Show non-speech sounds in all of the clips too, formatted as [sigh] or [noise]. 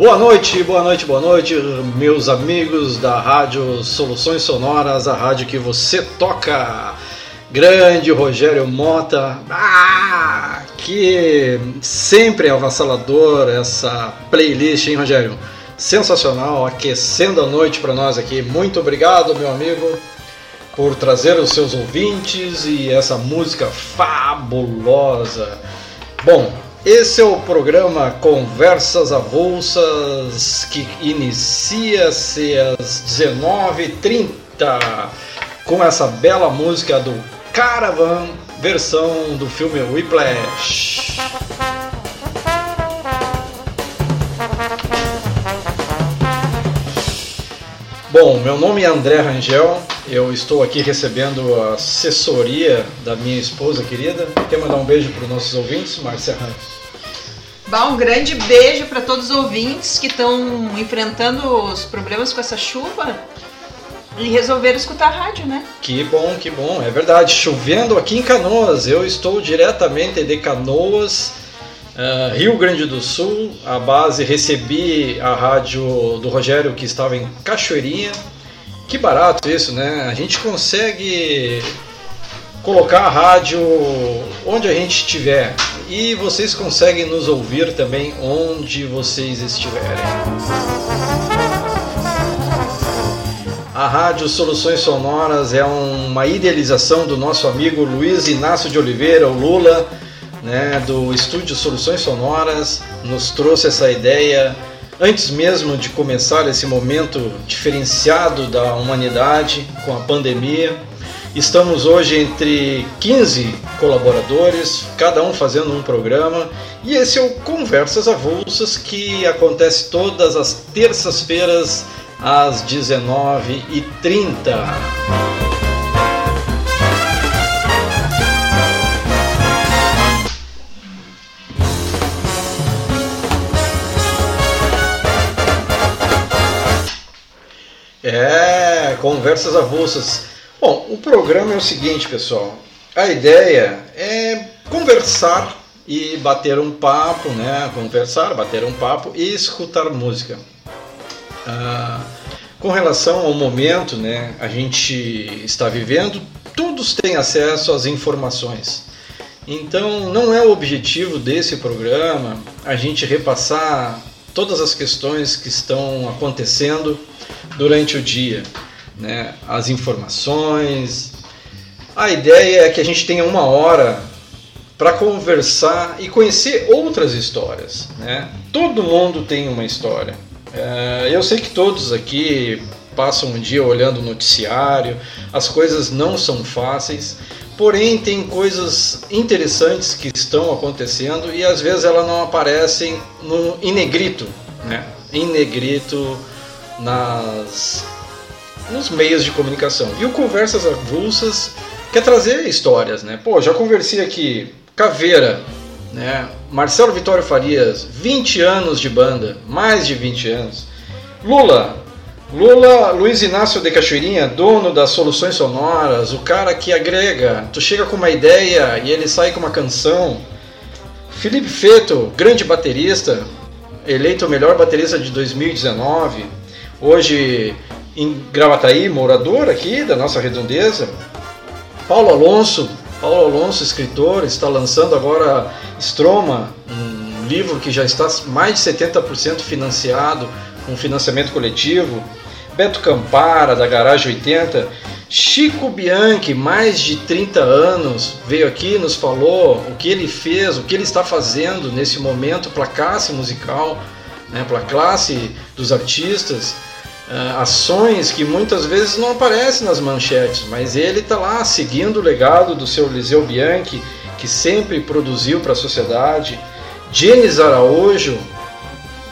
Boa noite, boa noite, boa noite, meus amigos da Rádio Soluções Sonoras, a rádio que você toca. Grande Rogério Mota, ah, que sempre é avassalador essa playlist, hein, Rogério? Sensacional, aquecendo a noite para nós aqui. Muito obrigado, meu amigo, por trazer os seus ouvintes e essa música fabulosa. Bom, esse é o programa Conversas Avulsas que inicia-se às 19h30 com essa bela música do Caravan, versão do filme Whiplash. Bom, meu nome é André Rangel, eu estou aqui recebendo a assessoria da minha esposa querida. Quer mandar um beijo para os nossos ouvintes, Márcia Ramos? um grande beijo para todos os ouvintes que estão enfrentando os problemas com essa chuva e resolveram escutar a rádio, né? Que bom, que bom, é verdade. Chovendo aqui em Canoas, eu estou diretamente de Canoas, uh, Rio Grande do Sul. A base recebi a rádio do Rogério que estava em Cachoeirinha. Que barato isso, né? A gente consegue colocar a rádio onde a gente estiver e vocês conseguem nos ouvir também onde vocês estiverem. A Rádio Soluções Sonoras é uma idealização do nosso amigo Luiz Inácio de Oliveira, o Lula, né, do Estúdio Soluções Sonoras, nos trouxe essa ideia antes mesmo de começar esse momento diferenciado da humanidade com a pandemia. Estamos hoje entre 15 colaboradores, cada um fazendo um programa, e esse é o Conversas Avulsas que acontece todas as terças-feiras às 19h30. Conversas avulsas. Bom, o programa é o seguinte, pessoal. A ideia é conversar e bater um papo, né? Conversar, bater um papo e escutar música. Ah, com relação ao momento, né? A gente está vivendo, todos têm acesso às informações. Então, não é o objetivo desse programa a gente repassar todas as questões que estão acontecendo durante o dia, né? as informações. A ideia é que a gente tenha uma hora para conversar e conhecer outras histórias. Né? Todo mundo tem uma história. É, eu sei que todos aqui passam um dia olhando o noticiário, as coisas não são fáceis, porém tem coisas interessantes que estão acontecendo e às vezes elas não aparecem no, em negrito, né? em negrito nas, nos meios de comunicação. E o Conversas Avulsas quer trazer histórias, né? Pô, já conversei aqui, Caveira, né? Marcelo Vitório Farias, 20 anos de banda, mais de 20 anos. Lula, Lula, Luiz Inácio de Cachoeirinha, dono das soluções sonoras, o cara que agrega, tu chega com uma ideia e ele sai com uma canção. Felipe Feto, grande baterista, eleito o melhor baterista de 2019 hoje em Gravataí, morador aqui da nossa redondeza. Paulo Alonso, Paulo Alonso, escritor, está lançando agora Stroma, um livro que já está mais de 70% financiado, com financiamento coletivo. Beto Campara, da Garagem 80. Chico Bianchi, mais de 30 anos, veio aqui nos falou o que ele fez, o que ele está fazendo nesse momento para a classe musical, né, para a classe dos artistas ações que muitas vezes não aparecem nas manchetes, mas ele está lá seguindo o legado do seu Liseu Bianchi, que sempre produziu para a sociedade, Jenis Araújo,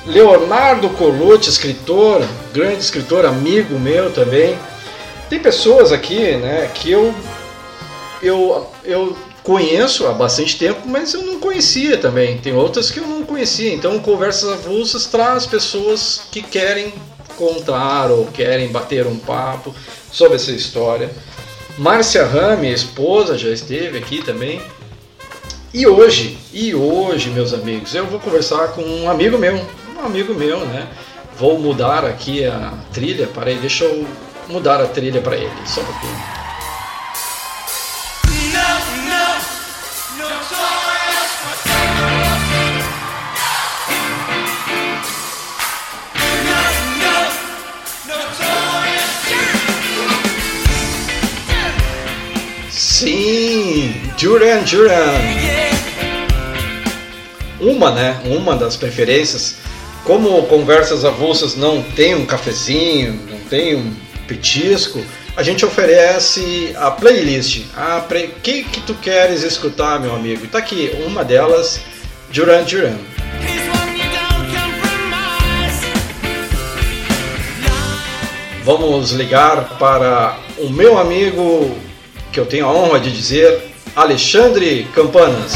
Leonardo Colucci, escritor, grande escritor, amigo meu também. Tem pessoas aqui né, que eu, eu, eu conheço há bastante tempo, mas eu não conhecia também. Tem outras que eu não conhecia. Então, Conversas Avulsas traz pessoas que querem contar ou querem bater um papo sobre essa história. Márcia Rame, esposa, já esteve aqui também. E hoje, e hoje, meus amigos, eu vou conversar com um amigo meu, um amigo meu, né? Vou mudar aqui a trilha ele. Deixa eu mudar a trilha para ele, só um pouquinho. Sim, Duran Duran. Uma, né? Uma das preferências. Como conversas avulsas não tem um cafezinho, não tem um petisco, a gente oferece a playlist. A pre... que que tu queres escutar, meu amigo? Tá aqui uma delas, Duran Duran. Vamos ligar para o meu amigo que eu tenho a honra de dizer, Alexandre Campanas.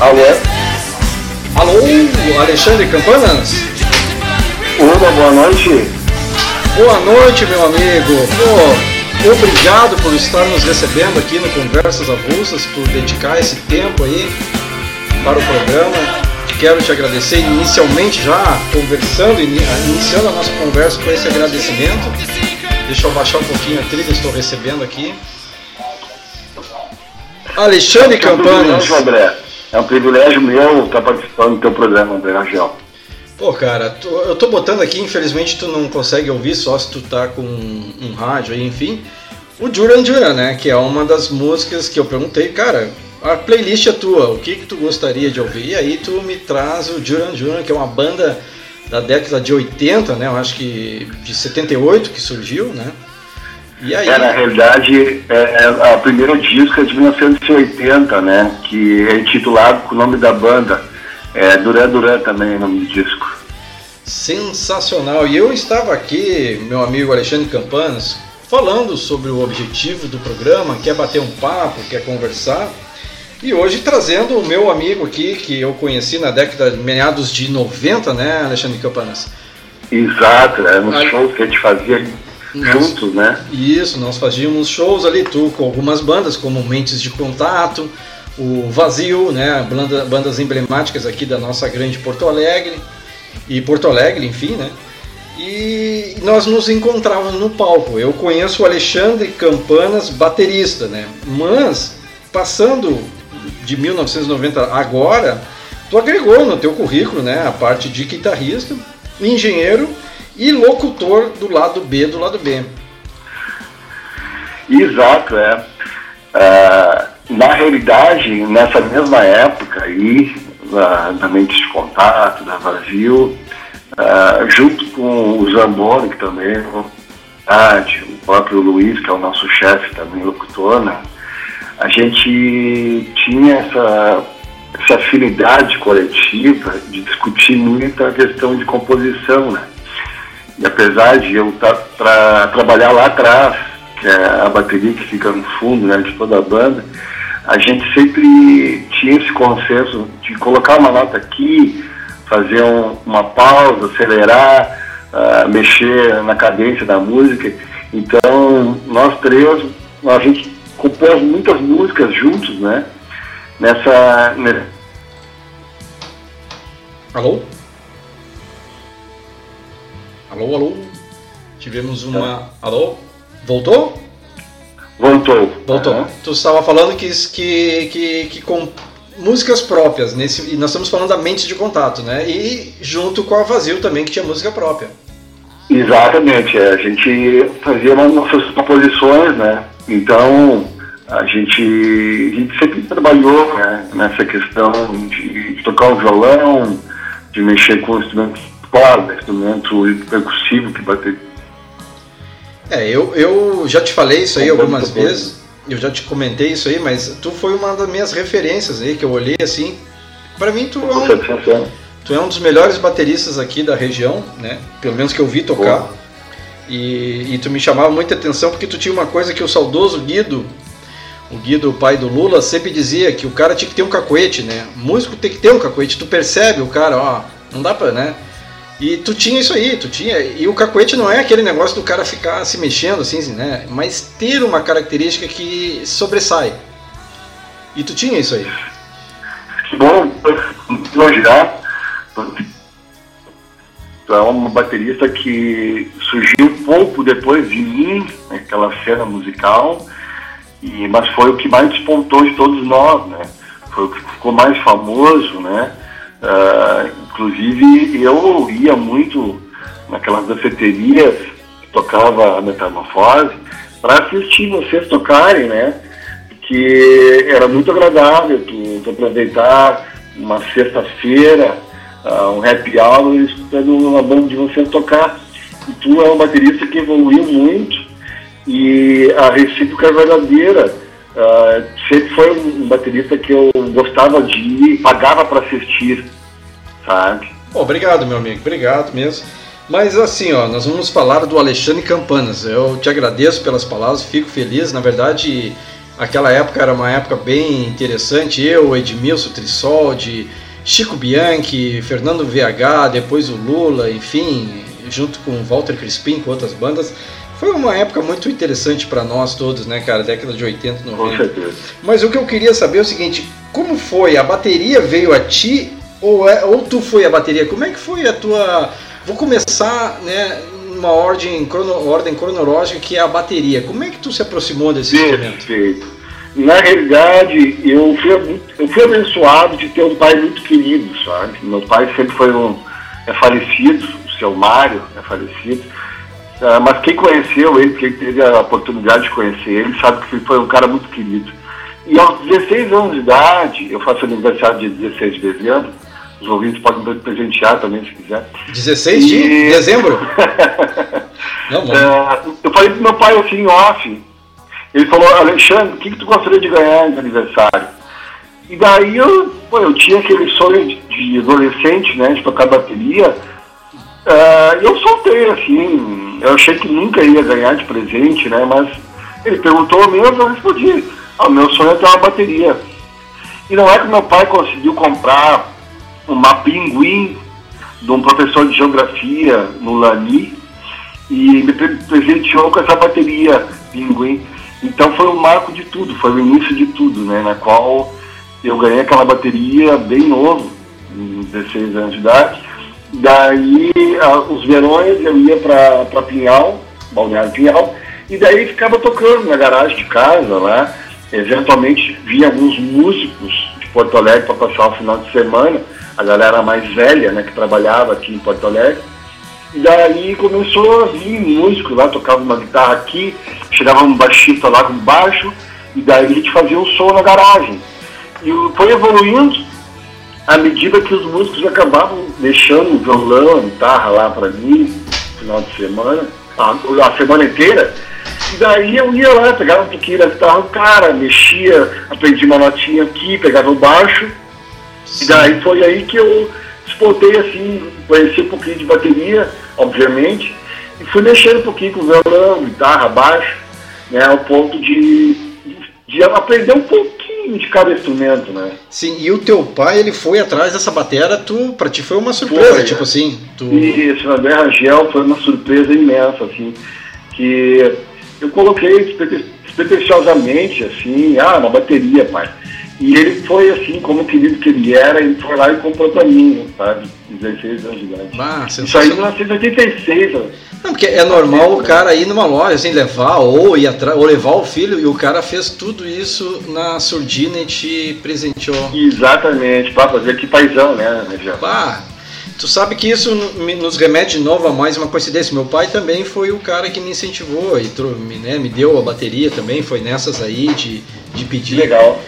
Alô? Alô, Alexandre Campanas? Uma boa noite. Boa noite, meu amigo. Pô, obrigado por estar nos recebendo aqui no Conversas Avulsas, por dedicar esse tempo aí para o programa. Quero te agradecer inicialmente já, conversando, iniciando a nossa conversa com esse agradecimento. Deixa eu baixar um pouquinho a trilha, estou recebendo aqui. Alexandre Campanas. André. É um privilégio meu estar participando do teu programa, André Rangel. Pô, cara, eu tô botando aqui, infelizmente tu não consegue ouvir só se tu tá com um, um rádio aí, enfim. O Duran Duran, né? Que é uma das músicas que eu perguntei, cara, a playlist é tua, o que que tu gostaria de ouvir? E aí tu me traz o Duran Duran, que é uma banda da década de 80, né? Eu acho que de 78 que surgiu, né? E aí? É, na realidade, é, é, a primeira disco é de 1980, né? Que é intitulado com o nome da banda. É Duran Duran também é o nome do disco. Sensacional! E eu estava aqui, meu amigo Alexandre Campanas, falando sobre o objetivo do programa, quer bater um papo, quer conversar. E hoje trazendo o meu amigo aqui, que eu conheci na década de meados de 90, né, Alexandre Campanas? Exato, é, nos shows que a gente fazia juntos, né? Isso, nós fazíamos shows ali, tu com algumas bandas, como Mentes de Contato, o Vazio, né? Banda, bandas emblemáticas aqui da nossa grande Porto Alegre, e Porto Alegre, enfim, né? E nós nos encontrávamos no palco. Eu conheço o Alexandre Campanas, baterista, né? Mas, passando de 1990 agora, tu agregou no teu currículo, né? A parte de guitarrista, engenheiro e locutor do lado B do lado B. Exato, é. Uh, na realidade, nessa mesma época aí, da, Mente de Contato, da Vazio, uh, junto com o Zamboni, que também é o próprio Luiz, que é o nosso chefe também, locutor, né? a gente tinha essa, essa afinidade coletiva de discutir muito a questão de composição, né? E apesar de eu estar tá para trabalhar lá atrás, que é a bateria que fica no fundo né, de toda a banda, a gente sempre tinha esse consenso de colocar uma nota aqui, fazer um, uma pausa, acelerar, uh, mexer na cadência da música. Então, nós três, a gente compôs muitas músicas juntos, né? Nessa. Alô? Alô, alô. Tivemos uma. Alô? Voltou? Voltou. Voltou. Uhum. Tu estava falando que, que, que, que com músicas próprias, nesse, e nós estamos falando da Mente de Contato, né? E junto com a Vazio também, que tinha música própria. Exatamente, é, a gente fazia nossas composições, né? Então, a gente, a gente sempre trabalhou né, nessa questão de, de tocar o violão, de mexer com instrumentos corda, instrumento percussivo que bater. É, eu, eu já te falei isso aí algumas vezes, eu já te comentei isso aí, mas tu foi uma das minhas referências aí, que eu olhei assim. Para mim, tu é, um, tu é um dos melhores bateristas aqui da região, né? Pelo menos que eu vi tocar. E, e, tu me chamava muita atenção porque tu tinha uma coisa que o saudoso Guido, o Guido, o pai do Lula, sempre dizia que o cara tinha que ter um cacoete, né? O músico tem que ter um cacoete. Tu percebe o cara, ó, não dá pra, né? E tu tinha isso aí, tu tinha. E o cacoete não é aquele negócio do cara ficar se mexendo assim, né? Mas ter uma característica que sobressai. E tu tinha isso aí. Bom, elogiar. Tu é uma baterista que surgiu pouco depois de mim, naquela cena musical e, mas foi o que mais despontou de todos nós, né? Foi o que ficou mais famoso, né? Uh, inclusive eu ia muito naquelas danceterias que tocava a metamorfose para assistir vocês tocarem, né? Que era muito agradável tu, tu aproveitar uma sexta-feira, uh, um happy hour, escutando uma banda de vocês tocar. E tu é um baterista que evoluiu muito e a recíproca é verdadeira. Uh, sempre foi um baterista que eu gostava de ir, pagava para assistir, sabe? obrigado, meu amigo, obrigado mesmo. Mas assim, ó, nós vamos falar do Alexandre Campanas. Eu te agradeço pelas palavras, fico feliz. Na verdade, aquela época era uma época bem interessante. Eu, Edmilson Trissoldi, Chico Bianchi, Fernando VH, depois o Lula, enfim, junto com Walter Crispim, com outras bandas. Foi uma época muito interessante para nós todos, né, cara? Década de 80, 90. Com certeza. Mas o que eu queria saber é o seguinte: como foi? A bateria veio a ti ou, é, ou tu foi a bateria? Como é que foi a tua. Vou começar, né, numa ordem, crono, ordem cronológica que é a bateria. Como é que tu se aproximou desse instrumento? Perfeito. Na realidade, eu fui, eu fui abençoado de ter um pai muito querido, sabe? Meu pai sempre foi um. é falecido, o seu Mário é falecido Uh, mas quem conheceu ele, quem teve a oportunidade de conhecer ele, sabe que foi um cara muito querido. E aos 16 anos de idade, eu faço aniversário de 16 de dezembro, os ouvintes podem me presentear também se quiser. 16 de e... dezembro? [laughs] Não, uh, eu falei pro meu pai assim, off, ele falou, Alexandre, o que, que tu gostaria de ganhar de aniversário? E daí eu, pô, eu tinha aquele sonho de, de adolescente, né, de tocar bateria, uh, eu soltei assim, eu achei que nunca ia ganhar de presente, né? Mas ele perguntou mesmo, eu respondi. Ah, meu sonho é ter uma bateria. E não é que meu pai conseguiu comprar uma pinguim de um professor de geografia no Lani e me presenteou com essa bateria pinguim. Então foi um marco de tudo, foi o início de tudo, né? Na qual eu ganhei aquela bateria bem novo, com 16 anos de idade Daí, os verões eu ia para Pinhal, Balneário Pinhal, e daí ficava tocando na garagem de casa lá. Eventualmente vinha alguns músicos de Porto Alegre para passar o final de semana, a galera mais velha, né, que trabalhava aqui em Porto Alegre. E daí começou a vir músico lá, tocava uma guitarra aqui, chegava um baixista lá com baixo, e daí a gente fazia um som na garagem. E foi evoluindo, à medida que os músicos acabavam deixando o violão, a guitarra lá para mim, final de semana, a, a, semana inteira, e daí eu ia lá, pegava um pouquinho da guitarra, cara, mexia, aprendi uma notinha aqui, pegava o baixo, Sim. e daí foi aí que eu despontei assim, conheci um pouquinho de bateria, obviamente, e fui mexendo um pouquinho com o violão, guitarra, baixo, né, ao ponto de, de, de aprender um pouco de cada instrumento, né? Sim, e o teu pai, ele foi atrás dessa bateria, tu, pra ti foi uma surpresa, foi, tipo assim. Tu... Isso, André Rangel foi uma surpresa imensa, assim, que eu coloquei despretensiosamente, assim, ah, uma bateria, pai. E ele foi assim, como querido que ele era, ele foi lá e comprou pra mim, sabe? 16 anos de idade. Ah, Isso aí em 1986, não, porque é normal o cara ir numa loja, assim, levar, ou ir atrás, ou levar o filho, e o cara fez tudo isso na surdina e te presenteou. Exatamente, para fazer que paizão, né, Região? Ah, tu sabe que isso nos remete de novo a mais uma coincidência. Meu pai também foi o cara que me incentivou e né, me deu a bateria também, foi nessas aí de, de pedir. Legal.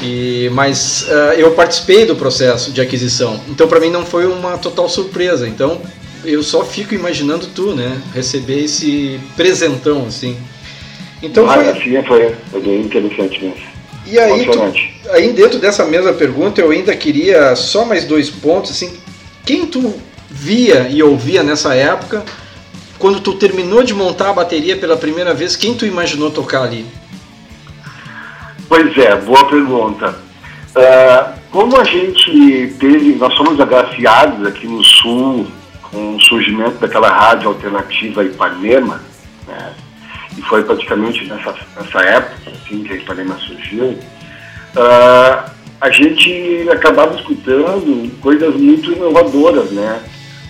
E, mas uh, eu participei do processo de aquisição, então para mim não foi uma total surpresa. Então eu só fico imaginando tu, né? Receber esse presentão, assim. Então ah, foi... assim foi, foi bem interessante mesmo. E aí, tu, aí dentro dessa mesma pergunta eu ainda queria só mais dois pontos, assim, quem tu via e ouvia nessa época, quando tu terminou de montar a bateria pela primeira vez, quem tu imaginou tocar ali? Pois é, boa pergunta. Uh, como a gente teve, nós somos agraciados aqui no Sul com o surgimento daquela rádio alternativa Ipanema, né? e foi praticamente nessa, nessa época assim, que a Ipanema surgiu, uh, a gente acabava escutando coisas muito inovadoras, né?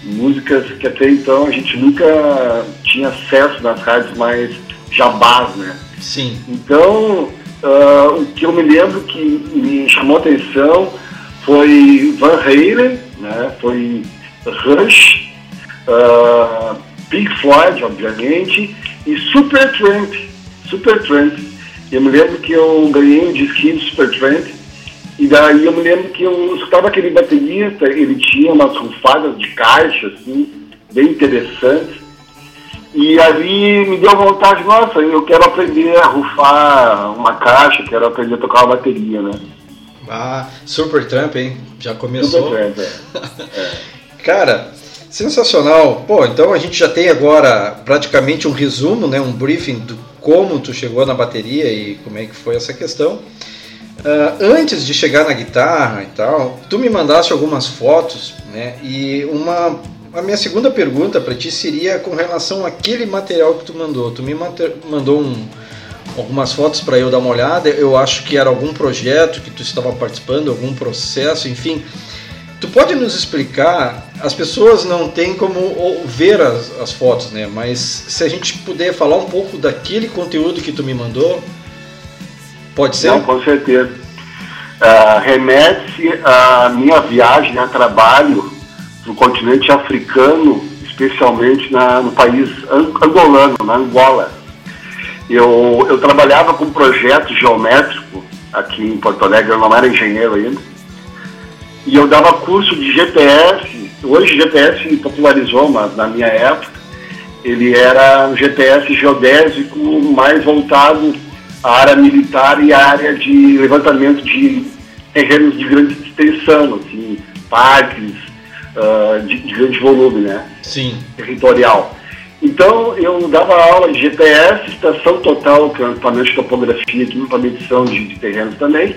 Músicas que até então a gente nunca tinha acesso nas rádios mais jabás, né? Sim. Então, uh, o que eu me lembro que me chamou a atenção foi Van Halen, né? Foi Rush, uh, Pink Floyd, obviamente, e Supertramp. Supertramp. Eu me lembro que eu ganhei um disquinho de Supertramp e daí eu me lembro que eu escutava aquele baterista, ele tinha umas rufadas de caixa, assim, bem interessantes. E ali me deu vontade, nossa, eu quero aprender a rufar uma caixa, quero aprender a tocar uma bateria, né? Ah, Super Trump, hein? Já começou. Super Trump, é. [laughs] é. Cara, sensacional. Pô, então a gente já tem agora praticamente um resumo, né? Um briefing do como tu chegou na bateria e como é que foi essa questão. Uh, antes de chegar na guitarra e tal, tu me mandaste algumas fotos, né? E uma a minha segunda pergunta para ti seria com relação àquele material que tu mandou. Tu me mandou um, algumas fotos para eu dar uma olhada. Eu acho que era algum projeto que tu estava participando, algum processo, enfim. Pode nos explicar? As pessoas não têm como ver as, as fotos, né? Mas se a gente puder falar um pouco daquele conteúdo que tu me mandou, pode ser? Não, com certeza. Uh, remete à minha viagem a trabalho no continente africano, especialmente na, no país angolano, na Angola. Eu, eu trabalhava com um projeto geométrico aqui em Porto Alegre, eu não era engenheiro ainda, e eu dava curso de GPS. Hoje GPS popularizou, mas na minha época ele era um GPS geodésico mais voltado à área militar e à área de levantamento de terrenos de grande extensão, assim, parques, uh, de, de, grande volume, né? Sim. Territorial. Então, eu dava aula de GPS, estação total, que é um de topografia, aqui para medição de, de terrenos também,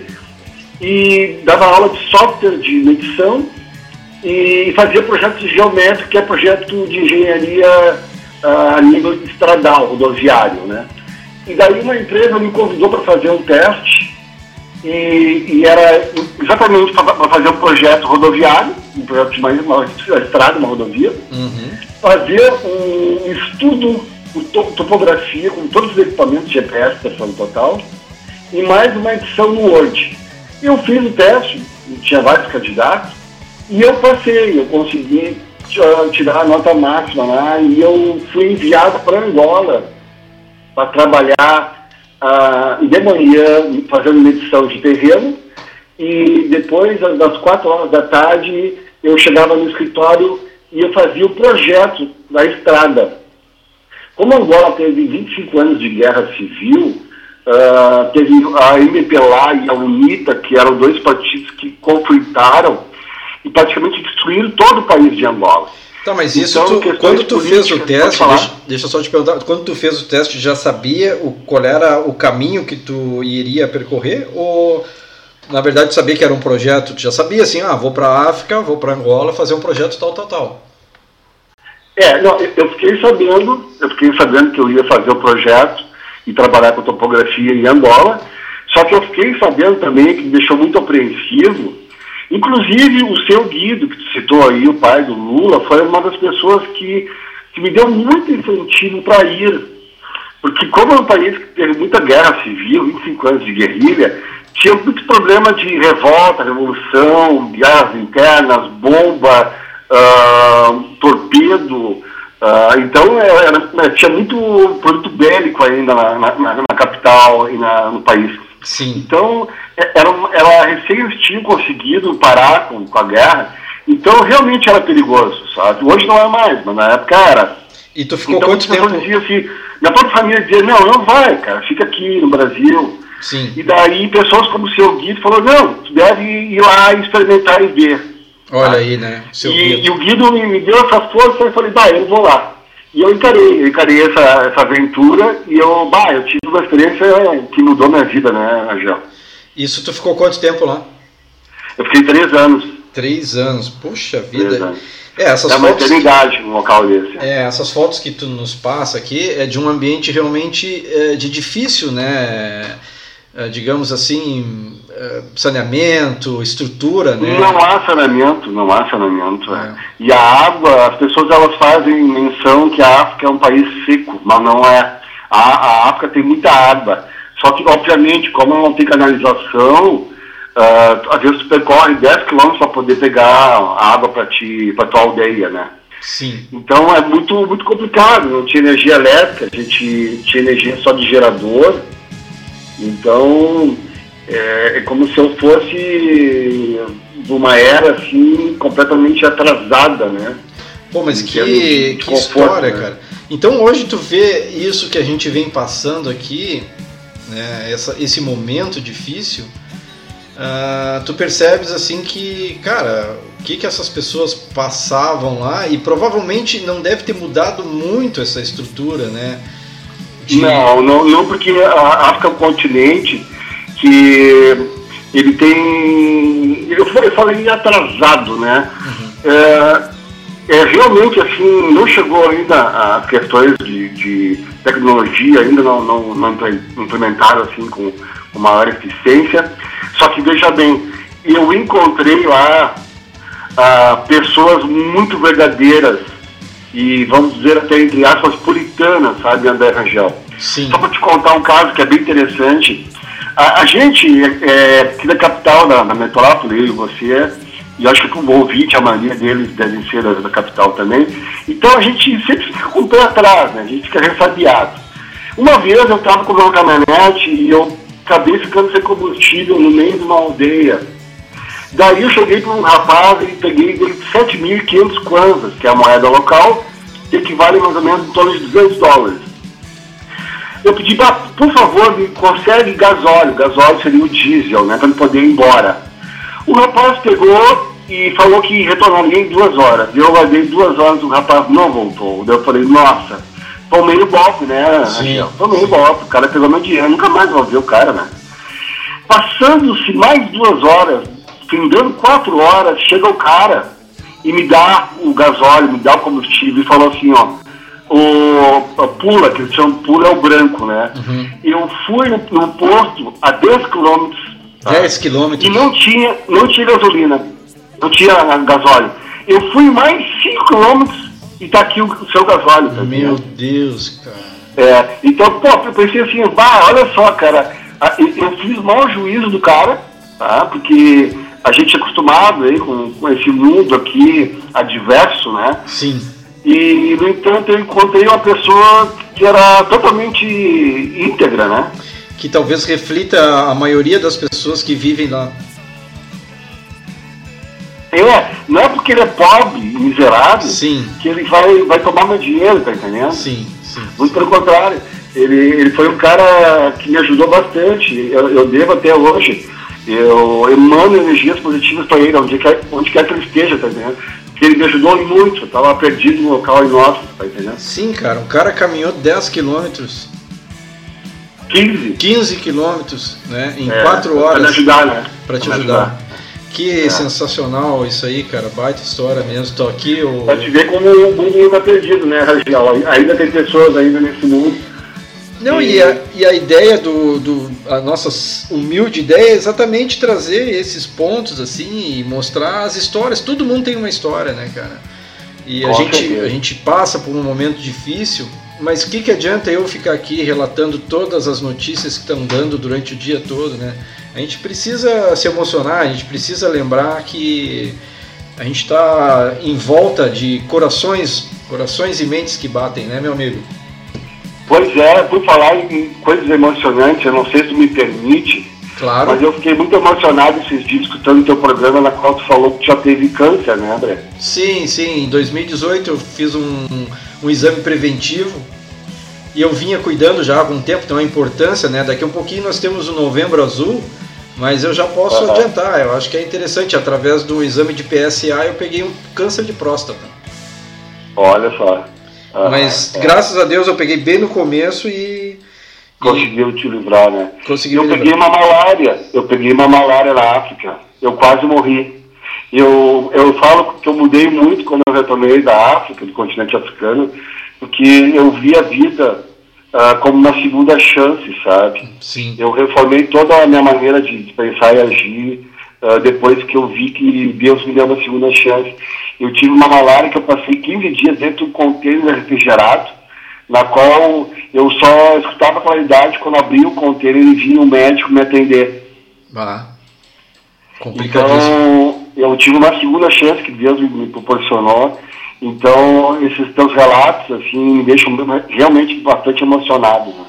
e dava aula de software de medição e fazia projetos geométricos, que é projeto de engenharia uh, a nível estradal, rodoviário, né? E daí uma empresa me convidou para fazer um teste e, e era exatamente para fazer um projeto rodoviário, um projeto de uma, uma estrada, uma rodovia, uhum. fazer um estudo, topografia com todos os equipamentos GPS, pessoal total, e mais uma edição no Word. Eu fiz o teste, tinha vários candidatos, e eu passei, eu consegui tirar a nota máxima lá, e eu fui enviado para Angola para trabalhar ah, de manhã fazendo medição de terreno e depois das quatro horas da tarde eu chegava no escritório e eu fazia o projeto da estrada. Como Angola teve 25 anos de guerra civil, uh, teve a MPLA e a UNITA, que eram dois partidos que conflitaram e praticamente destruíram todo o país de Angola. Tá, mas isso então, tu, quando tu fez o teste, deixa, deixa só te perguntar, quando tu fez o teste já sabia o, qual era o caminho que tu iria percorrer ou na verdade tu sabia que era um projeto, tu já sabia assim, ah, vou para a África, vou para Angola fazer um projeto tal, tal, tal. É, não, eu fiquei sabendo, eu fiquei sabendo que eu ia fazer o projeto e trabalhar com topografia em Angola, só que eu fiquei sabendo também que me deixou muito apreensivo Inclusive, o seu Guido, que citou aí, o pai do Lula, foi uma das pessoas que, que me deu muito incentivo para ir. Porque, como é um país que teve muita guerra civil, 25 anos de guerrilha, tinha muito problema de revolta, revolução, guerras internas, bomba, uh, torpedo. Uh, então, era, tinha muito produto bélico ainda na, na, na capital e na, no país. Sim. Então, é, ela recém tinha conseguido parar com, com a guerra, então realmente era perigoso, sabe? Hoje não é mais, mas na época era. E tu ficou então, quanto tempo? Dizia assim, minha própria família dizia, não, não vai, cara, fica aqui no Brasil. Sim. E daí pessoas como o seu Guido falou, não, tu deve ir lá experimentar e ver. Olha tá? aí, né? E, e o Guido me, me deu essa força e eu falei, bah, eu vou lá. E eu encarei, eu encarei essa, essa aventura e eu, bah, eu tive uma experiência que mudou minha vida, né, Angel? Isso tu ficou quanto tempo lá? Eu fiquei três anos. Três anos, puxa Três vida. anos. É, essas É uma fotos. eternidade um local desse. É, essas fotos que tu nos passa aqui é de um ambiente realmente é, de difícil, né? É, digamos assim, é, saneamento, estrutura, né? Não há saneamento, não há saneamento. é. É. E a água, as pessoas elas fazem menção que a África é um país seco, mas não é. A, a África tem muita água. Só que, obviamente, como não tem canalização, ah, às vezes tu percorre 10 quilômetros para poder pegar água para ti, para tua aldeia, né? Sim. Então é muito, muito complicado. Não tinha energia elétrica, a gente tinha energia só de gerador. Então é, é como se eu fosse de uma era assim completamente atrasada, né? Pô, mas que, de que conforto, história, né? cara. Então hoje tu vê isso que a gente vem passando aqui, né, essa, esse momento difícil, ah, tu percebes assim que, cara, o que, que essas pessoas passavam lá e provavelmente não deve ter mudado muito essa estrutura, né? De- Não, não, não porque a África é um continente que ele tem. Eu fa- eu falei atrasado, né? É, é, realmente assim, não chegou ainda as questões de, de tecnologia, ainda não, não, não implementaram assim com, com maior eficiência. Só que veja bem, eu encontrei lá ah, pessoas muito verdadeiras e vamos dizer até entre aspas puritanas, sabe, André Rangel? Sim, Só para te contar um caso que é bem interessante. A, a gente, é, aqui da capital, da, da metrópole, eu e você, e acho que o ouvinte, a maioria deles devem ser da, da capital também. Então a gente sempre fica com o pé atrás, né? A gente fica ressabiado. Uma vez eu estava com uma caminhonete e eu acabei ficando sem combustível no meio de uma aldeia. Daí eu cheguei para um rapaz e peguei dele 7.500 kwanzas, que é a moeda local, que equivale mais ou menos em torno de 200 dólares. Eu pedi por favor, me consegue gasóleo. Gasóleo seria o diesel, né? Para ele poder ir embora. O rapaz pegou e falou que retornaria em duas horas. Eu aguardei duas horas, o rapaz não voltou. Daí eu falei, nossa, tomei o golpe, né? Sim. Rachel? Tomei o golpe. O cara pegou meu dinheiro, nunca mais vou ver o cara, né? Passando-se mais duas horas, findando quatro horas, chega o cara e me dá o gasóleo, me dá o combustível e falou assim, ó, o pula, que eles chamam pula é o branco, né? Uhum. Eu fui no, no posto a 10 quilômetros tá? 10 quilômetros. e não tinha, não tinha gasolina, não tinha gasóleo. Eu fui mais 5 quilômetros e tá aqui o, seu gasóleo. Tá Meu entendendo? Deus, cara. É, então, pô, eu pensei assim, bah, olha só, cara, eu fiz mau juízo do cara, tá? Porque a gente é acostumado aí com, com esse mundo aqui adverso, né? Sim. E, no entanto, eu encontrei uma pessoa que era totalmente íntegra, né? Que talvez reflita a maioria das pessoas que vivem lá. É, não é porque ele é pobre miserável Sim, que ele vai, vai tomar meu dinheiro, tá entendendo? sim, sim. Muito pelo contrário. Ele, ele foi um cara que me ajudou bastante. Eu, eu devo até hoje. Eu emano energias positivas para ele, onde quer, onde quer que ele esteja, tá entendendo? Porque ele me ajudou muito. Eu tava perdido no local nosso, tá entendendo? Sim, cara, um cara caminhou 10 quilômetros, 15. 15 quilômetros, né, em É, 4 Pra horas ajudar, né? para te Pra me ajudar. Que É. sensacional isso aí, cara, baita história mesmo. Tô aqui, o... Pra te ver como o mundo não tá perdido, né, Rangel? Ainda tem pessoas ainda nesse mundo. Não, e a, e a ideia do, do. A nossa humilde ideia é exatamente trazer esses pontos assim e mostrar as histórias. Todo mundo tem uma história, né, cara? E a gente, certeza. a gente passa por um momento difícil, mas o que, que adianta eu ficar aqui relatando todas as notícias que estão dando durante o dia todo, né? A gente precisa se emocionar, a gente precisa lembrar que a gente está em volta de corações, corações e mentes que batem, né, meu amigo? Pois é, por falar em coisas emocionantes, eu não sei se tu me permite, Claro. mas eu fiquei muito emocionado esses dias escutando o teu programa na qual tu falou que já teve câncer, né, André? Sim, sim. Em 2018 eu fiz um, um exame preventivo e eu vinha cuidando já há algum tempo, então a importância, né? Daqui a um pouquinho nós temos o Novembro Azul, mas eu já posso Aham. adiantar. Eu acho que é interessante. Através do exame de PSA eu peguei um câncer de próstata. Olha só. Ah, mas é. graças a Deus eu peguei bem no começo e, conseguiu te livrar, né? Consegui eu peguei livrar. uma malária, eu peguei uma malária na África, eu quase morri. Eu, eu falo que eu mudei muito quando eu retornei da África, do continente africano, porque eu vi a vida ah, como uma segunda chance, sabe? Sim. Eu reformei toda a minha maneira de, de pensar e agir ah, depois que eu vi que Deus me deu uma segunda chance. Eu tive uma malária que eu passei 15 dias dentro de um container refrigerado, na qual eu só escutava claridade quando abria o container e vinha um médico me atender. Ah. Então, eu tive uma segunda chance que Deus me, me proporcionou. Então, esses teus relatos, assim, me deixam realmente bastante emocionado. Né?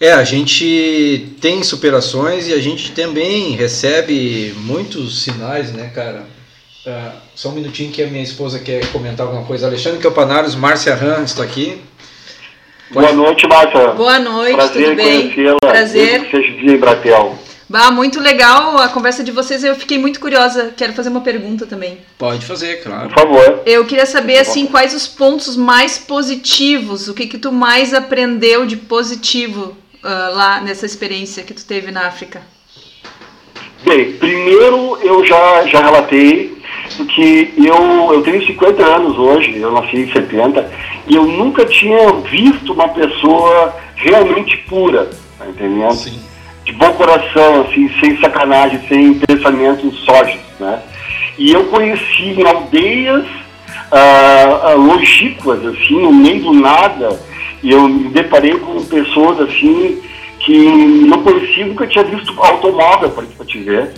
É, a gente tem superações e a gente também recebe muitos sinais, né, cara? Ah, só um minutinho que a minha esposa quer comentar alguma coisa. Alexandre Campanaros, Márcia Han está aqui. Boa noite, Márcia. Boa noite, Prazer tudo em bem? Prazer. Que seja dia em Bratel. Bah, muito legal a conversa de vocês. Eu fiquei muito curiosa. Quero fazer uma pergunta também. Pode fazer, claro. Por favor. Eu queria saber assim quais os pontos mais positivos, o que que tu mais aprendeu de positivo ah, lá nessa experiência que tu teve na África. Bem, primeiro eu já, já relatei que eu, eu tenho 50 anos hoje, eu nasci em 70, e eu nunca tinha visto uma pessoa realmente pura, tá entendendo? Sim. de bom coração, assim, sem sacanagem, sem pensamentos sólidos, né? E eu conheci em aldeias ah, ah, longínquas, assim, no meio do nada, e eu me deparei com pessoas, assim, que não conhecia, nunca tinha visto automóvel, para te ver.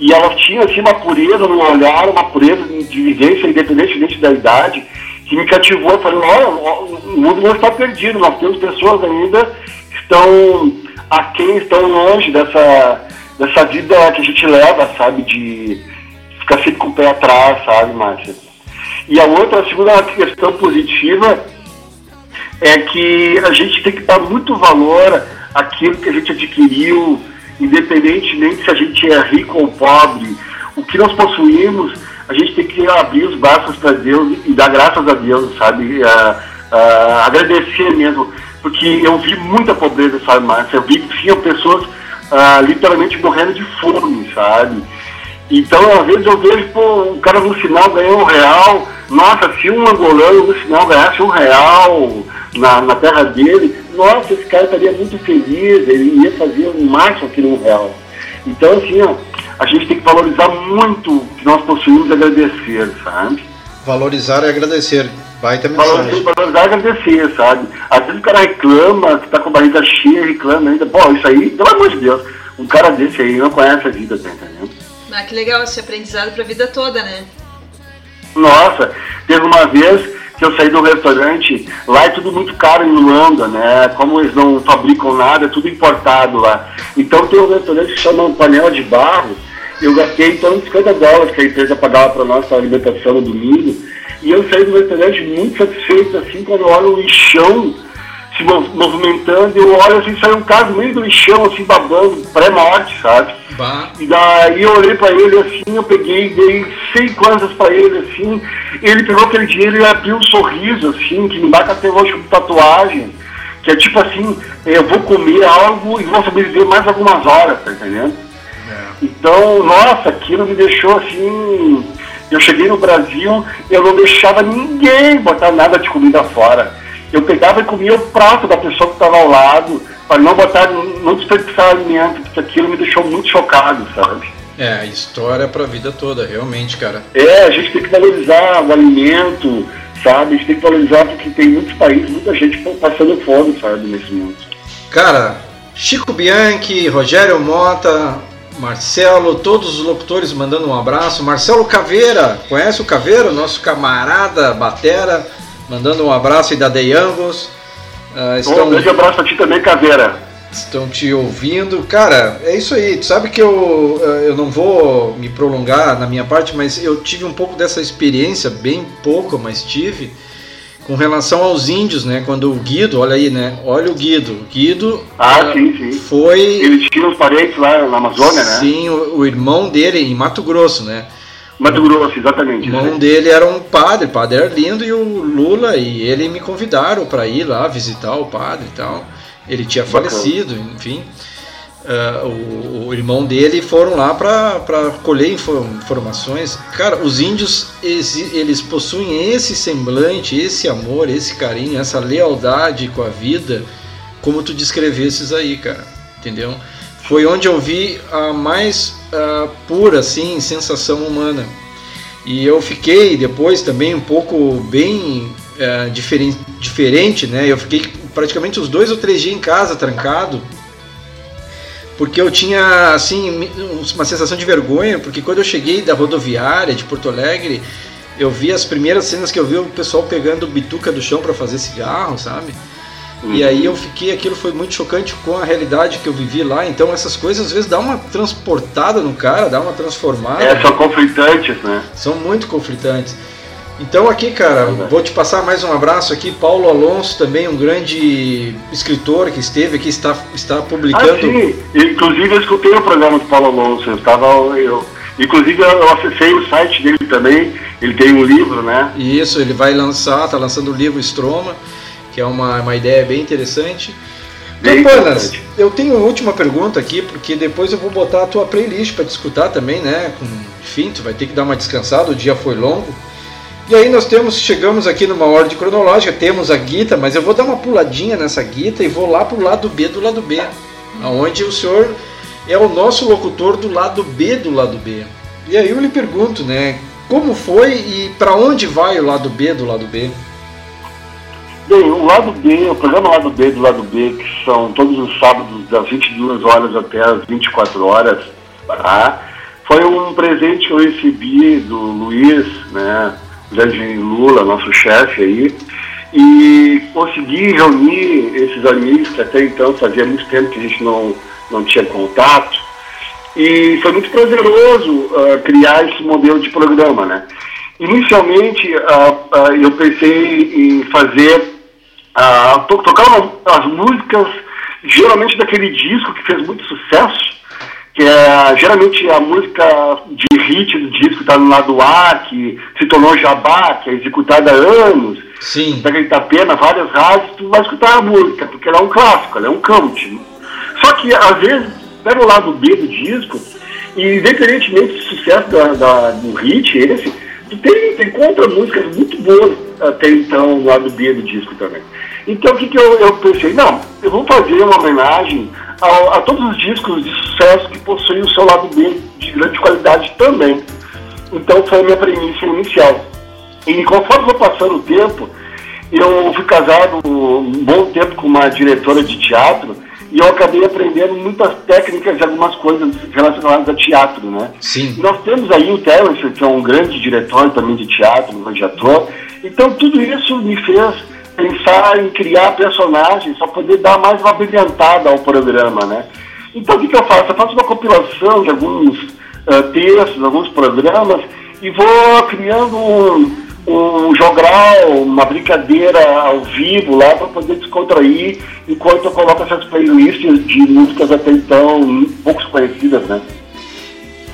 E elas tinham, assim, uma pureza no olhar, uma pureza de vivência, independentemente da idade, que me cativou. Eu falei, olha, o mundo não está perdido, nós temos pessoas ainda que estão a quem estão longe dessa, dessa vida que a gente leva, sabe, de ficar sempre com o pé atrás, sabe, Márcia? E a outra, a segunda questão positiva é que a gente tem que dar muito valor àquilo que a gente adquiriu, independentemente se a gente é rico ou pobre. O que nós possuímos, a gente tem que abrir os braços para Deus e dar graças a Deus, sabe? Ah, ah, agradecer mesmo, porque eu vi muita pobreza, sabe, Márcia? Eu vi que tinham pessoas ah, literalmente morrendo de fome, sabe? Então, às vezes eu vejo, pô, um cara no sinal ganhou um real. Nossa, se um angolano no sinal ganhasse um real na, na terra dele, nossa, esse cara estaria muito feliz, ele ia fazer um máximo aqui no real. Então, assim, ó, a gente tem que valorizar muito o que nós possuímos e agradecer, sabe? Valorizar e agradecer. Baita Valorizar, mensagem. valorizar e agradecer, sabe? Às vezes o cara reclama, que tá com a barriga cheia, reclama ainda. Pô, isso aí, pelo amor de Deus, um cara desse aí não conhece a vida, tá entendendo? Ah, que legal esse aprendizado pra vida toda, né? Nossa, teve uma vez que eu saí do restaurante, lá é tudo muito caro em Luanda, né? Como eles não fabricam nada, é tudo importado lá. Então tem um restaurante que chama Panela de Barro, eu gastei de 50 dólares que a empresa pagava para nós alimentação no domingo, e eu saí do restaurante muito satisfeito, assim, quando eu olho o lixão se mov- movimentando, eu olho assim, sai um cara no meio do lixão, assim, babando, pré-morte, sabe? Bah, E daí eu olhei pra ele assim, eu peguei, dei 100 kwanzas pra ele assim, ele pegou aquele dinheiro e abriu um sorriso assim, que me bate até hoje com tatuagem, que é tipo assim, eu vou comer algo e vou sobreviver mais algumas horas, tá entendendo? Então, nossa, aquilo me deixou assim. Eu cheguei no Brasil, eu não deixava ninguém botar nada de comida fora. Eu pegava e comia o prato da pessoa que estava ao lado, para não botar, não desperdiçar alimento, porque aquilo me deixou muito chocado, sabe? é, história pra vida toda, realmente, cara. É, a gente tem que valorizar o alimento, sabe? A gente tem que valorizar porque tem muitos países, muita gente passando fome, sabe, nesse mundo. Cara, Chico Bianchi, Rogério Mota, Marcelo, todos os locutores mandando um abraço. Marcelo Caveira, conhece o Caveira, nosso camarada Batera, mandando um abraço e da Deiangos. Ah, Um estão, grande abraço pra ti também, Caveira. estão te ouvindo. Cara, é isso aí. Tu sabe que eu, eh, eu não vou me prolongar na minha parte, mas eu tive um pouco dessa experiência, bem pouco, mas tive, com relação aos índios, né? Quando o Guido, olha aí, né? Olha o Guido. O Guido Ah, ah, sim, sim. foi. Eles tinham os parentes lá na Amazônia, né? Sim, o, o irmão dele em Mato Grosso, né? Mato Grosso, O exatamente. irmão né? dele era um padre, o padre Arlindo e o Lula, e ele me convidaram para ir lá visitar o padre e tal. Ele tinha falecido, enfim. Uh, o, o, irmão dele foram lá para colher informações. Cara, os índios eles, eles, possuem esse semblante, esse amor, esse carinho, essa lealdade com a vida, como tu descrevesses aí, cara. Entendeu? Foi onde eu vi a mais uh, pura assim, sensação humana. E eu fiquei depois também um pouco bem uh, diferente, diferente, né? Eu fiquei praticamente os dois ou três dias em casa, trancado porque eu tinha assim uma sensação de vergonha, porque quando eu cheguei da rodoviária de Porto Alegre, eu vi as primeiras cenas que eu vi o pessoal pegando bituca do chão para fazer cigarro, sabe? Uhum. E aí eu fiquei, aquilo foi muito chocante com a realidade que eu vivi lá. Então essas coisas às vezes dá uma transportada no cara, dá uma transformada. É, são conflitantes, né? São muito conflitantes. Então aqui, cara, vou te passar mais um abraço aqui, Paulo Alonso, também um grande escritor que esteve aqui, está, está publicando. Ah, sim, inclusive eu escutei o programa do Paulo Alonso, eu estava. Eu, inclusive eu acessei o site dele também, ele tem um livro, né? Isso, ele vai lançar, está lançando o livro Stroma, que é uma, uma ideia bem interessante. Campanas, eu tenho uma última pergunta aqui, porque depois eu vou botar a tua playlist para escutar também, né? Com, enfim, tu vai ter que dar uma descansada, o dia foi longo. E aí nós temos, chegamos aqui numa ordem cronológica, temos a guita, mas eu vou dar uma puladinha nessa guita e vou lá pro lado B do lado B, aonde o senhor é o nosso locutor do lado B do lado B. E aí eu lhe pergunto, né, como foi e para onde vai o lado B do lado B? Bem, o lado B, o programa lado B do lado B, que são todos os sábados das 22 horas até as 24 horas, tá? foi um presente que eu recebi do Luiz, né, grande Lula, nosso chefe aí, e consegui reunir esses amigos que até então fazia muito tempo que a gente não, não tinha contato. E foi muito prazeroso uh, criar esse modelo de programa, né? Inicialmente, uh, uh, eu pensei em fazer, to tocar as músicas, geralmente daquele disco que fez muito sucesso, que é geralmente a música de hit do disco está no lado A, que se tornou jabá, que é executada há anos. Sim. Pega Itapena, várias rádios, tu vai escutar a música, porque ela é um clássico, ela é um count. Só que às vezes pega o lado B do disco e independentemente do sucesso da, da, do hit, esse, tu tem, tem contra músicas muito boas até então no lado B do disco também. Então o que, que eu, eu pensei? Não, eu vou fazer uma homenagem a, a, todos os discos de sucesso que possuem o seu lado B de grande qualidade também. Então foi a minha premissa inicial. E conforme foi passando o tempo, eu fui casado um bom tempo com uma diretora de teatro e eu acabei aprendendo muitas técnicas e algumas coisas relacionadas a teatro, né? Sim. Nós temos aí o Terence, que é um grande diretor também de teatro, um grande ator. Então tudo isso me fez pensar em criar personagens para poder dar mais uma brilhantada ao programa, né? Então o que, que eu faço? Eu faço uma compilação de alguns uh, textos, alguns programas e vou criando um, um jogral, uma brincadeira ao vivo lá para poder descontrair enquanto eu coloco essas playlists de músicas até então poucos conhecidas, né?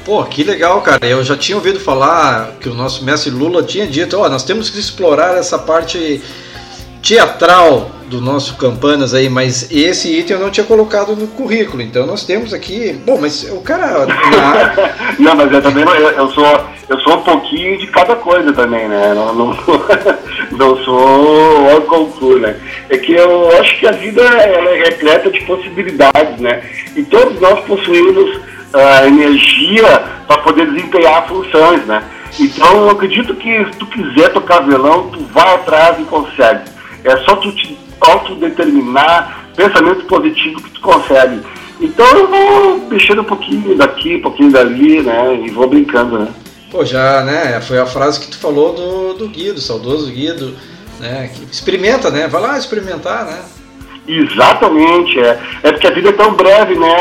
Pô, que legal, cara. Eu já tinha ouvido falar que o nosso mestre Lula tinha dito, ó, oh, nós temos que explorar essa parte teatral do nosso Campanas aí, mas esse item eu não tinha colocado no currículo, então nós temos aqui. Bom, mas o cara. [laughs] Na... não, mas eu também eu, eu, sou eu sou um pouquinho de cada coisa também, né? Não, não, [laughs] não sou o concurso, né? É que eu acho que a vida ela é repleta de possibilidades, né? E todos nós possuímos uh, energia para poder desempenhar funções, né? Então eu acredito que se tu quiser tocar violão, tu vai atrás e consegue. É só tu te autodeterminar, pensamento positivo que tu consegue. Então eu vou mexendo um pouquinho daqui, um pouquinho dali, né? E vou brincando, né? Pô, já, né? Foi a frase que tu falou do, do Guido, saudoso Guido, né? Experimenta, né? Vai lá experimentar, né? Exatamente, é. É porque a vida é tão breve, né,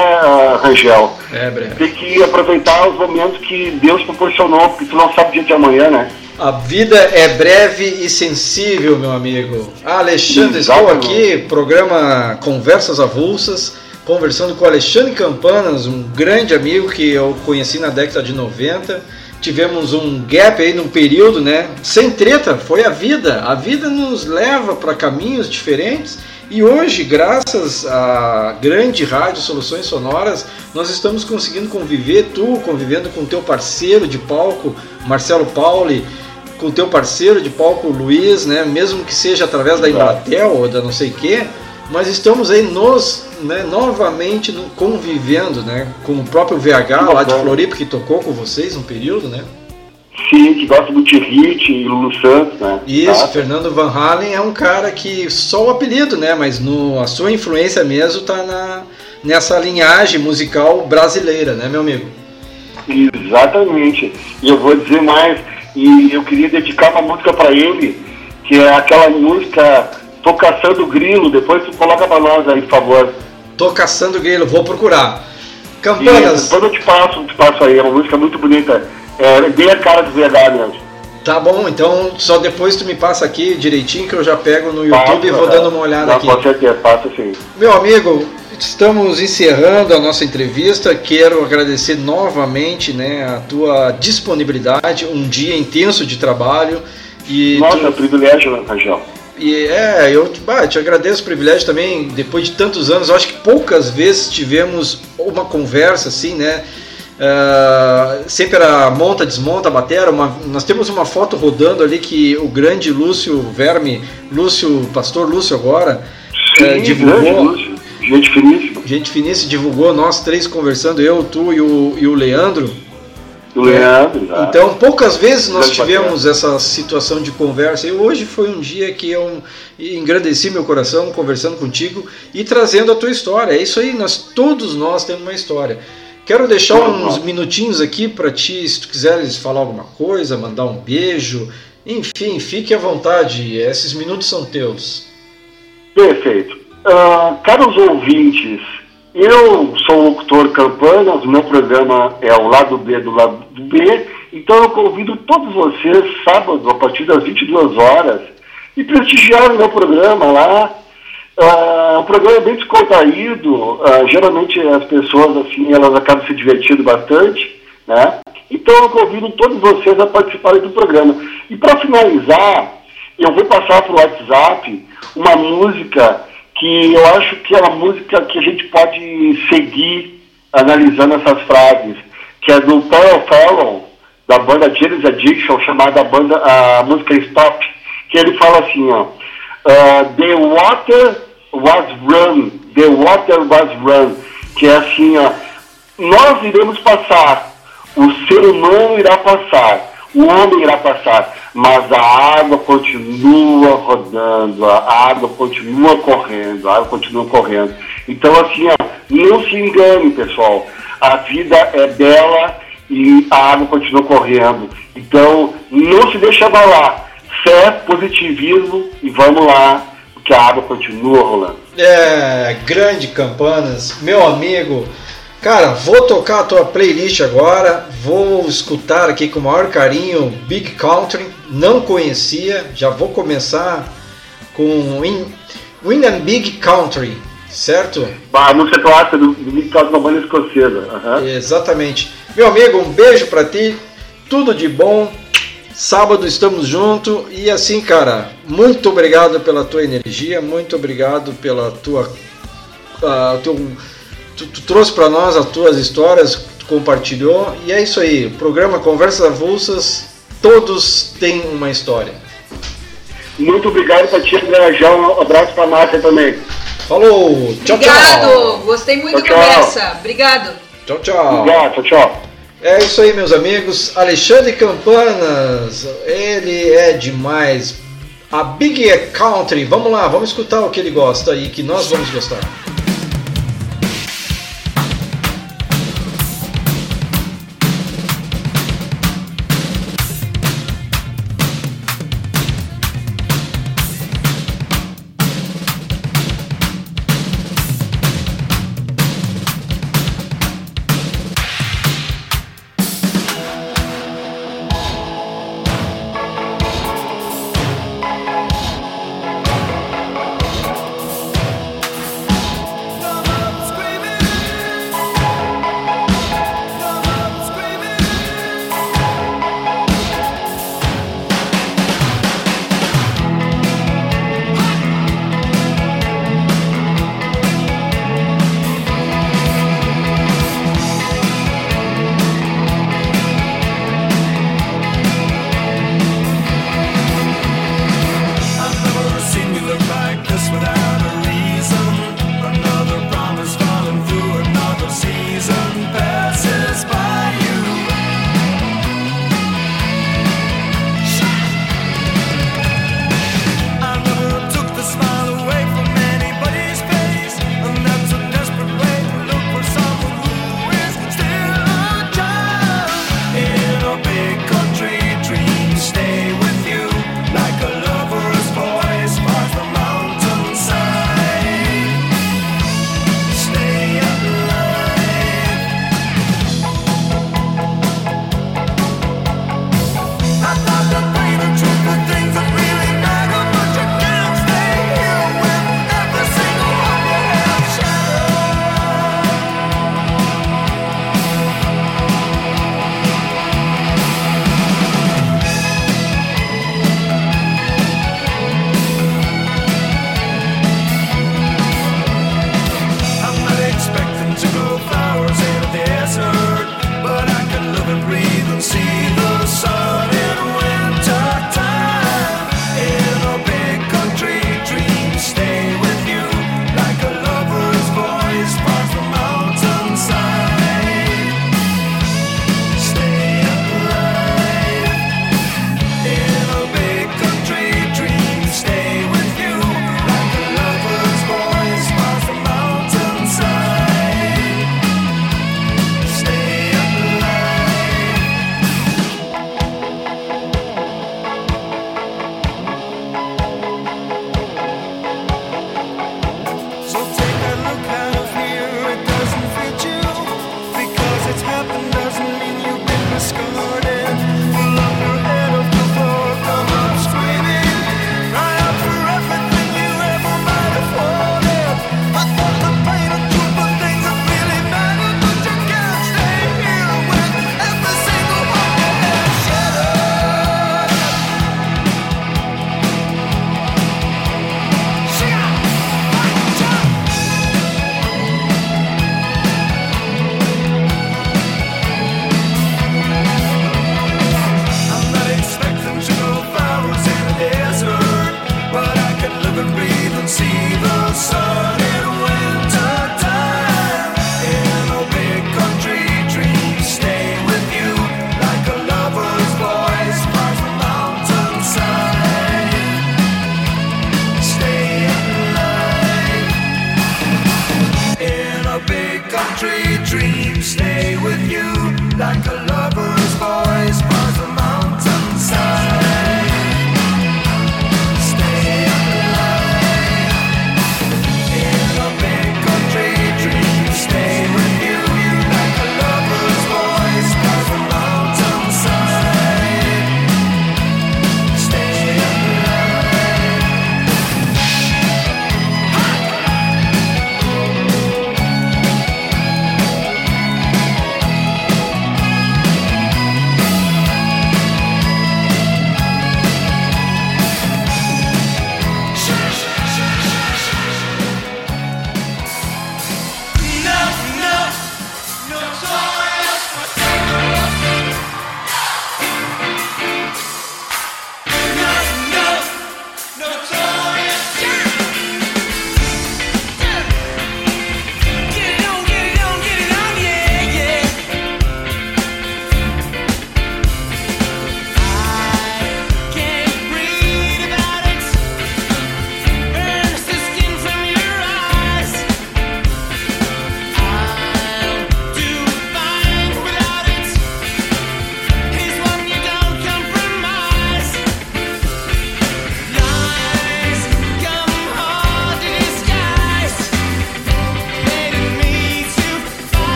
Rangel? É breve. Tem que aproveitar os momentos que Deus proporcionou, porque tu não sabe o dia de amanhã, né? A vida é breve e sensível, meu amigo. Alexandre, estou aqui, programa Conversas Avulsas, conversando com Alexandre Campanas, um grande amigo que eu conheci na década de 90. Tivemos um gap aí num período, né? Sem treta, foi a vida. A vida nos leva para caminhos diferentes E hoje, graças à grande rádio Soluções Sonoras, nós estamos conseguindo conviver, tu convivendo com teu parceiro de palco, Marcelo Pauli, com teu parceiro de palco, Luiz, né? mesmo que seja através da Embratel ou da não sei o quê, mas estamos aí nos, né, novamente convivendo né, com o próprio VH lá de Floripa, que tocou com vocês um período, né? Sim, que gosta do Tirrit e Lulu Santos, né? Isso, tá? Fernando Van Halen é um cara que só o apelido, né? Mas no, a sua influência mesmo tá na, nessa linhagem musical brasileira, né, meu amigo? Exatamente. E eu vou dizer mais, e eu queria dedicar uma música para ele, que é aquela música Tô Caçando Grilo, depois tu coloca para nós aí, por favor. Tô Caçando Grilo, vou procurar. Campanas. depois eu te passo, te passo aí, é uma música muito bonita. É bem a cara do VH mesmo. Tá bom, então só depois tu me passa aqui direitinho que eu já pego no YouTube passa, e vou dando uma olhada não, aqui. Com certeza, passa sim. Meu amigo, estamos encerrando a nossa entrevista. Quero agradecer novamente né, a tua disponibilidade, um dia intenso de trabalho. E Nossa, tu... é um privilégio, Rangel. E é, eu bah, te agradeço o privilégio também, depois de tantos anos, acho que poucas vezes tivemos uma conversa assim, né? Uh, sempre era monta, desmonta, batera. Uma, nós temos uma foto rodando ali que o grande Lúcio Verme, Lúcio, pastor Lúcio agora, Sim, uh, divulgou. Lúcio. Gente finíssima. Gente finíssima, divulgou nós três conversando, eu, tu e o, e o Leandro. O Leandro, é. Então, poucas vezes nós tivemos essa situação de conversa. E hoje foi um dia que eu engrandeci meu coração conversando contigo e trazendo a tua história. É isso aí, nós todos nós temos uma história. Quero deixar uns minutinhos aqui para ti, se tu quiseres falar alguma coisa, mandar um beijo, enfim, fique à vontade, esses minutos são teus. Perfeito. Uh, caros ouvintes, eu sou o locutor Campanas, meu programa é o Lado B do Lado B, então eu convido todos vocês, sábado, a partir das 22 horas, e prestigiar o meu programa lá, Uh, o programa é bem descontraído, uh, geralmente as pessoas assim, elas acabam se divertindo bastante, né? Então eu convido todos vocês a participarem do programa. E para finalizar, eu vou passar para o WhatsApp uma música que eu acho que é uma música que a gente pode seguir analisando essas frases, que é do Paul Fallon, da banda James Addiction, chamada a, banda, a música Stop, que ele fala assim, ó, uh, The Water was run, the water was run, que é assim, ó, nós iremos passar, o ser humano irá passar, o homem irá passar, mas a água continua rodando, a água continua correndo, a água continua correndo. Então, assim, ó, não se engane, pessoal, a vida é bela e a água continua correndo. Então, não se deixe abalar. Fé, positivismo e vamos lá que a água continua rolando. É, grande Campanas, meu amigo. Cara, vou tocar a tua playlist agora, vou escutar aqui com o maior carinho Big Country, não conhecia, já vou começar com Win, Win and Big Country, certo? A música clássica do, do Big Country, uma banda escocesa. Uhum. Exatamente. Meu amigo, um beijo para ti, tudo de bom, Sábado estamos juntos e assim, cara, muito obrigado pela tua energia, muito obrigado pela tua. Uh, teu, tu, tu trouxe para nós as tuas histórias, tu compartilhou e é isso aí. Programa Conversas Avulsas, todos têm uma história. Muito obrigado para ti. Um abraço para a Márcia também. Falou! Tchau, Obrigado. tchau! Gostei muito tchau, da conversa. Obrigado! Tchau, tchau! Obrigado, tchau, tchau! É isso aí, meus amigos. Alexandre Campanas, ele é demais. A Big Country, vamos lá, vamos escutar o que ele gosta e que nós vamos gostar.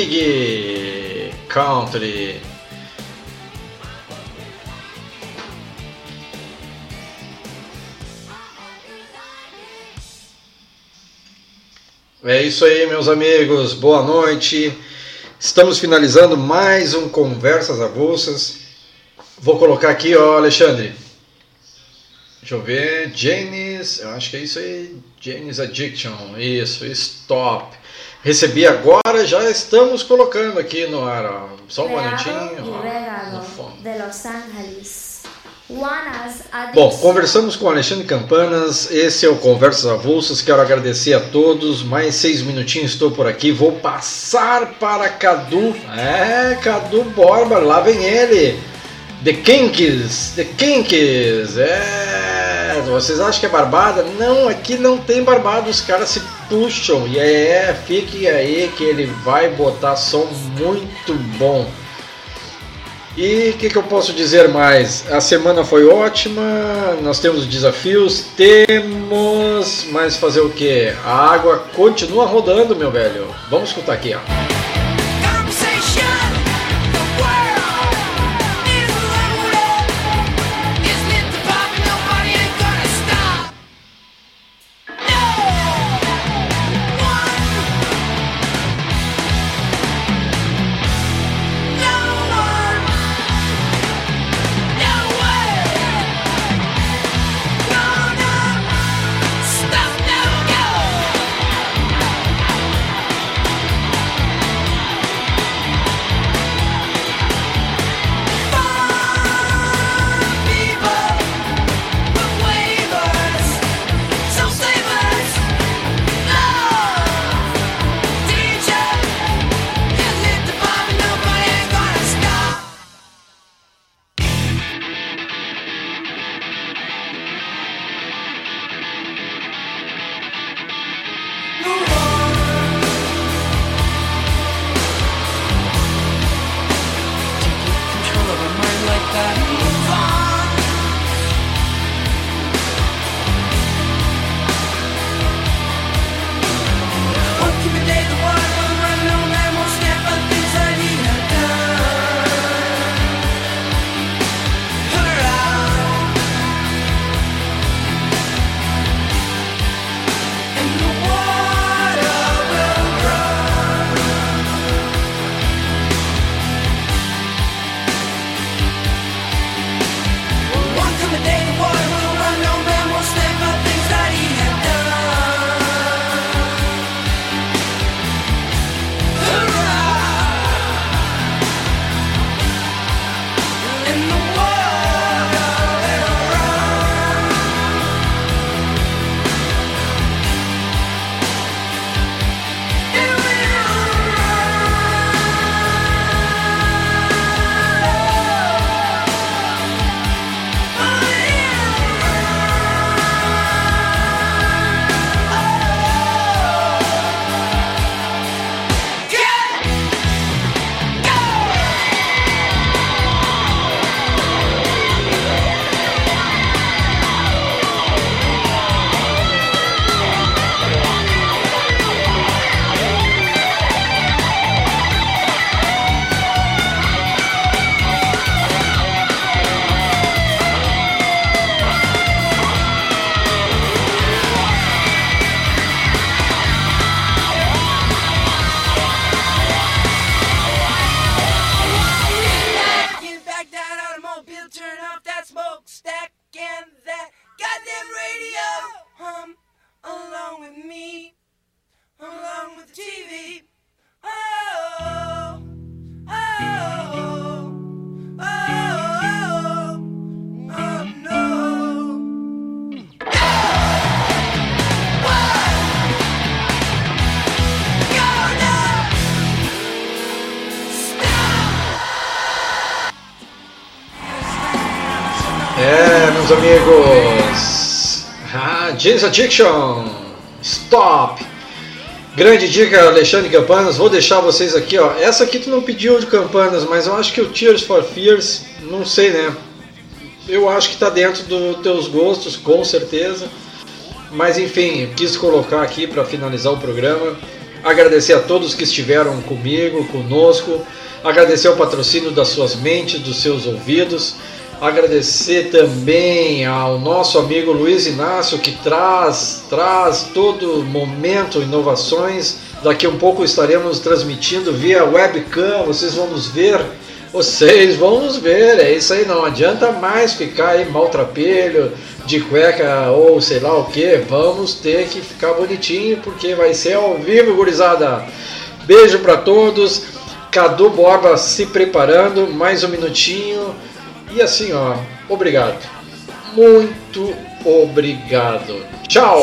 Big Country. É isso aí, meus amigos. Boa noite. Estamos finalizando mais um Conversas Avulsas. Vou colocar aqui, ó, Alexandre. Deixa eu ver. Janis, eu acho que é isso aí. Janis Addiction. Isso, stop. Recebi agora, já estamos colocando aqui no ar, ó. Só um minutinho. Bom, conversamos com Alexandre Campanas, esse é o Conversas Avulsas, quero agradecer a todos, mais seis minutinhos estou por aqui, vou passar para Cadu, é, Cadu Borba, lá vem ele, The Kinks, The Kinks, é, vocês acham que é barbada? Não, aqui não tem barbada, os caras se puxam, e é, fique aí que ele vai botar som muito bom. E o que, que, eu posso dizer mais? A semana foi ótima, nós temos desafios, temos. Mas fazer o que? A água continua rodando, meu velho. Vamos escutar aqui, ó. Amigos. James Addiction. Stop. Grande dica, Alexandre Campanas. Vou deixar vocês aqui, ó. Essa aqui tu não pediu de Campanas, mas eu acho que o Tears for Fears, não sei, né? eu acho que está dentro dos teus gostos, com certeza. Mas enfim, quis colocar aqui para finalizar o programa. Agradecer a todos que estiveram comigo, conosco. Agradecer o patrocínio das suas mentes, dos seus ouvidos. Agradecer também ao nosso amigo Luiz Inácio que traz, traz todo momento inovações. Daqui a um pouco estaremos transmitindo via webcam, vocês vão nos ver. Vocês vão nos ver, é isso aí, não adianta mais ficar aí maltrapilho, de cueca ou sei lá o que. Vamos ter que ficar bonitinho porque vai ser ao vivo, gurizada. Beijo para todos. Cadu Borba se preparando, mais um minutinho. E assim, ó, obrigado. Muito obrigado. Tchau!